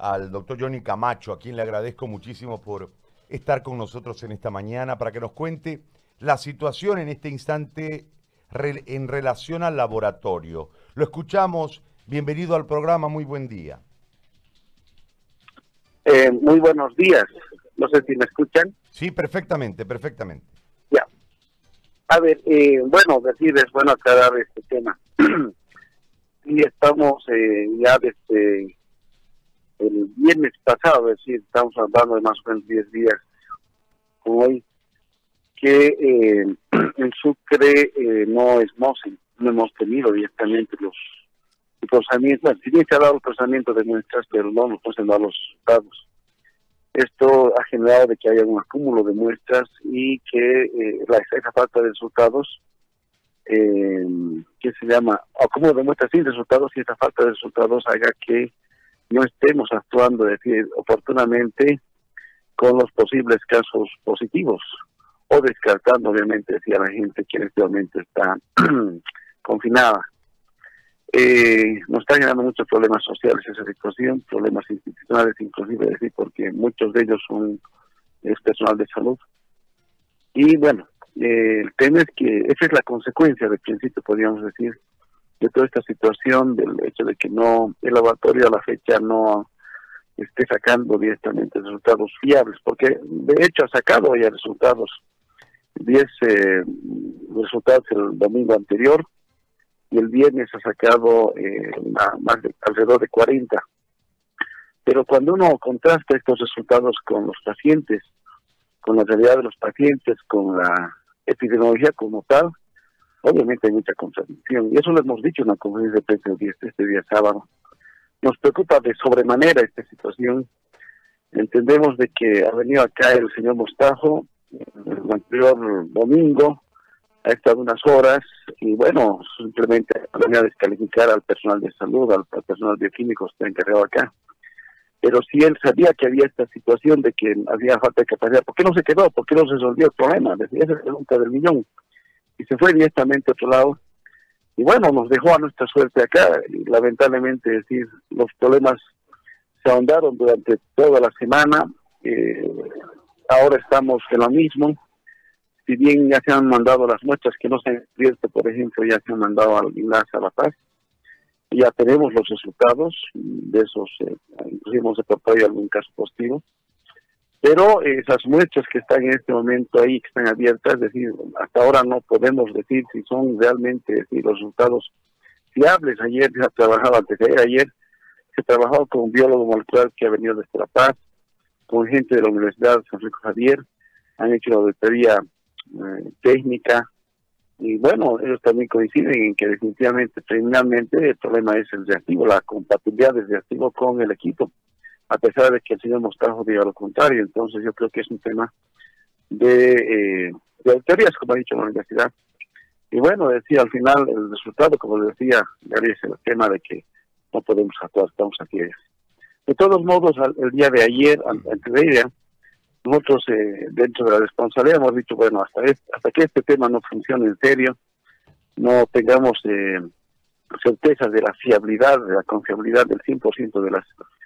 al doctor Johnny Camacho, a quien le agradezco muchísimo por estar con nosotros en esta mañana para que nos cuente la situación en este instante en relación al laboratorio. Lo escuchamos. Bienvenido al programa. Muy buen día. Eh, muy buenos días. No sé si me escuchan. Sí, perfectamente, perfectamente. Ya. A ver, eh, bueno, decir, es bueno aclarar este tema. y estamos eh, ya desde el viernes pasado, es decir, estamos hablando de más o menos 10 días hoy, que eh, en Sucre eh, no es no hemos tenido directamente los procesamientos, si bien se ha dado el procesamiento de muestras, pero no nos han dado los resultados. Esto ha generado de que haya un acúmulo de muestras y que eh, la, esa falta de resultados, eh, que se llama acúmulo de muestras sin resultados, y esa falta de resultados haga que no estemos actuando decir, oportunamente con los posibles casos positivos o descartando obviamente a la gente que en este está confinada. Eh, nos está generando muchos problemas sociales esa situación, problemas institucionales inclusive, decir, porque muchos de ellos son es personal de salud. Y bueno, eh, el tema es que esa es la consecuencia del principio, podríamos decir, de toda esta situación, del hecho de que no el laboratorio a la fecha no esté sacando directamente resultados fiables, porque de hecho ha sacado ya resultados, 10 eh, resultados el domingo anterior, y el viernes ha sacado eh, más de, alrededor de 40. Pero cuando uno contrasta estos resultados con los pacientes, con la realidad de los pacientes, con la epidemiología como tal, obviamente hay mucha contradicción. Y eso lo hemos dicho en la conferencia de prensa este, este día sábado. Nos preocupa de sobremanera esta situación. Entendemos de que ha venido acá el señor Mostajo el anterior domingo, ha estado unas horas y bueno, simplemente venía a descalificar al personal de salud, al, personal bioquímico que está encargado acá. Pero si él sabía que había esta situación de que había falta de capacidad, ¿por qué no se quedó? ¿Por qué no se resolvió el problema? Esa es la del millón. Y se fue directamente a otro lado. Y bueno, nos dejó a nuestra suerte acá. Y lamentablemente, decir, los problemas se ahondaron durante toda la semana. Eh, ahora estamos en lo mismo si bien ya se han mandado las muestras que no se han abierto, por ejemplo, ya se han mandado al enlace a La Paz, ya tenemos los resultados de esos, eh, inclusive hemos reportado algún caso positivo, pero esas muestras que están en este momento ahí, que están abiertas, es decir, hasta ahora no podemos decir si son realmente decir, los resultados fiables. Ayer se ha trabajado, antes de ayer, se ha trabajado con un biólogo molecular que ha venido desde La con gente de la Universidad San Francisco Javier, han hecho la auditoría eh, técnica. Y bueno, ellos también coinciden en que definitivamente, finalmente, el problema es el reactivo, la compatibilidad del reactivo con el equipo, a pesar de que el señor Mostajo diga lo contrario. Entonces, yo creo que es un tema de, eh, de autorías, como ha dicho la universidad. Y bueno, decía al final, el resultado, como decía, es el tema de que no podemos actuar, estamos aquí. De todos modos, el día de ayer, antes de ella, nosotros, eh, dentro de la responsabilidad, hemos dicho, bueno, hasta, hasta que este tema no funcione en serio, no tengamos eh, certezas de la fiabilidad, de la confiabilidad del 100% de, las,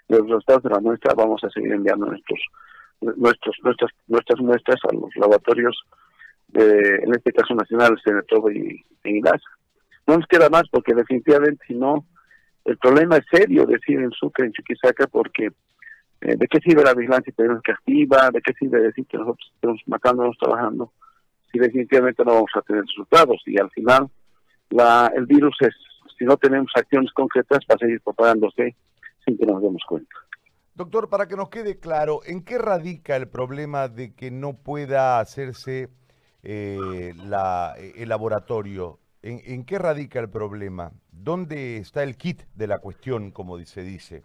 de los resultados de la muestra, vamos a seguir enviando nuestros, nuestros, nuestras, nuestras muestras a los laboratorios, de, en este caso nacional, Seneto y en No nos queda más porque definitivamente, si no, el problema es serio, decir en Sucre, en Chuquisaca, porque eh, ¿De qué sirve la vigilancia que activa? ¿De qué sirve decir que nosotros estamos matándonos trabajando? Si definitivamente no vamos a tener resultados y al final la, el virus es, si no tenemos acciones concretas, va a seguir propagándose sin que nos demos cuenta. Doctor, para que nos quede claro, ¿en qué radica el problema de que no pueda hacerse eh, la, el laboratorio? ¿En, ¿En, qué radica el problema? ¿Dónde está el kit de la cuestión, como se dice?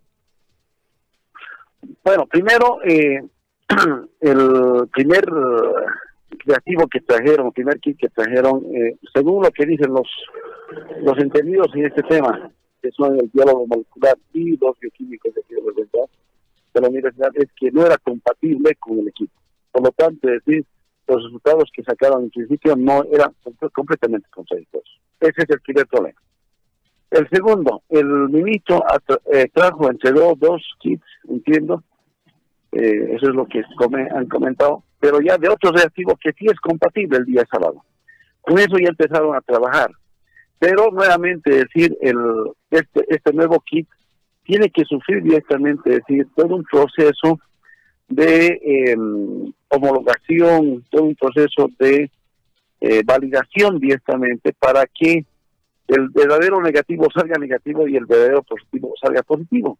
Bueno, primero, eh, el primer eh, creativo que trajeron, el primer kit que trajeron, eh, según lo que dicen los, los entendidos en este tema, que son el biólogo molecular y los bioquímicos de de la universidad, es que no era compatible con el equipo. Por lo tanto, es decir, los resultados que sacaron en principio no eran completamente contradictorios. Ese es el primer problema. El segundo, el ministro eh, trajo, entregó dos kits, entiendo, eh, eso es lo que han comentado, pero ya de otros reactivos que sí es compatible el día sábado. Con eso ya empezaron a trabajar. Pero nuevamente decir, el este, este nuevo kit tiene que sufrir directamente, decir, todo un proceso de em, homologación, todo un proceso de eh, validación directamente para que el verdadero negativo salga negativo y el verdadero positivo salga positivo.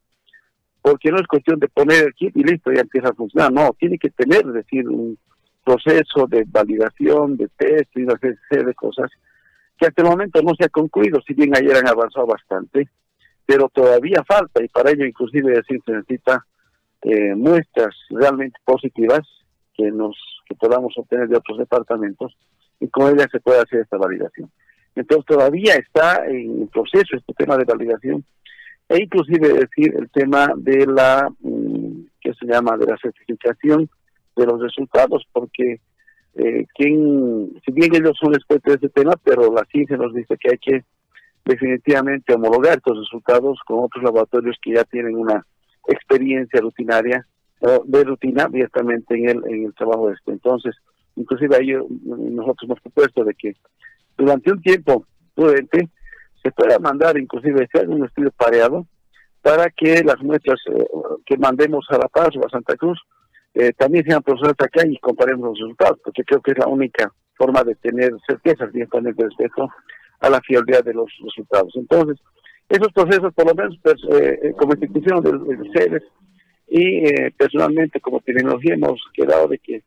Porque no es cuestión de poner el kit y listo, ya empieza a funcionar. No, tiene que tener, decir, un proceso de validación, de test y una serie de cosas que hasta el momento no se ha concluido, si bien ayer han avanzado bastante, pero todavía falta y para ello inclusive decir se necesita eh, muestras realmente positivas que nos que podamos obtener de otros departamentos y con ellas se puede hacer esta validación. Entonces todavía está en proceso este tema de validación e inclusive decir el tema de la mm, que se llama de la certificación de los resultados porque eh, quien, si bien ellos son expertos de este tema, pero la ciencia nos dice que hay que definitivamente homologar estos resultados con otros laboratorios que ya tienen una experiencia rutinaria de rutina directamente en el, en el trabajo de este. Entonces, inclusive ahí nosotros hemos propuesto de que durante un tiempo prudente se pueda mandar inclusive si un estudio pareado para que las muestras eh, que mandemos a La Paz o a Santa Cruz eh, también sean procesadas acá y comparemos los resultados, porque creo que es la única forma de tener certezas directamente respecto a la fiabilidad de los resultados. Entonces, esos procesos, por lo menos pues, eh, como institución de, de seres y eh, personalmente como tecnología hemos quedado de que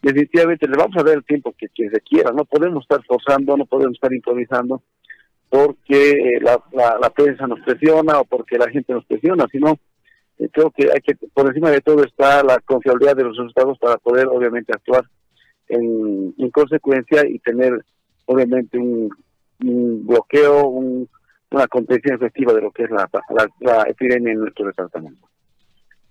definitivamente le vamos a dar el tiempo que, que se quiera, no podemos estar forzando, no podemos estar improvisando porque la, la, la prensa nos presiona o porque la gente nos presiona, sino eh, creo que hay que, por encima de todo está la confiabilidad de los resultados para poder obviamente actuar en, consecuencia y tener obviamente un, bloqueo, una contención efectiva de lo que es la, la, epidemia en nuestro departamento.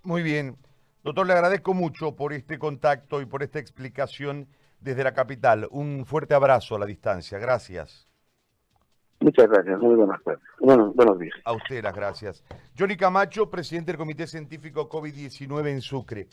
Muy bien. Doctor, le agradezco mucho por este contacto y por esta explicación desde la capital. Un fuerte abrazo a la distancia. Gracias. Muchas gracias, muy buenas tardes. Bueno, buenos días. A usted las gracias. Johnny Camacho, presidente del Comité Científico COVID-19 en Sucre.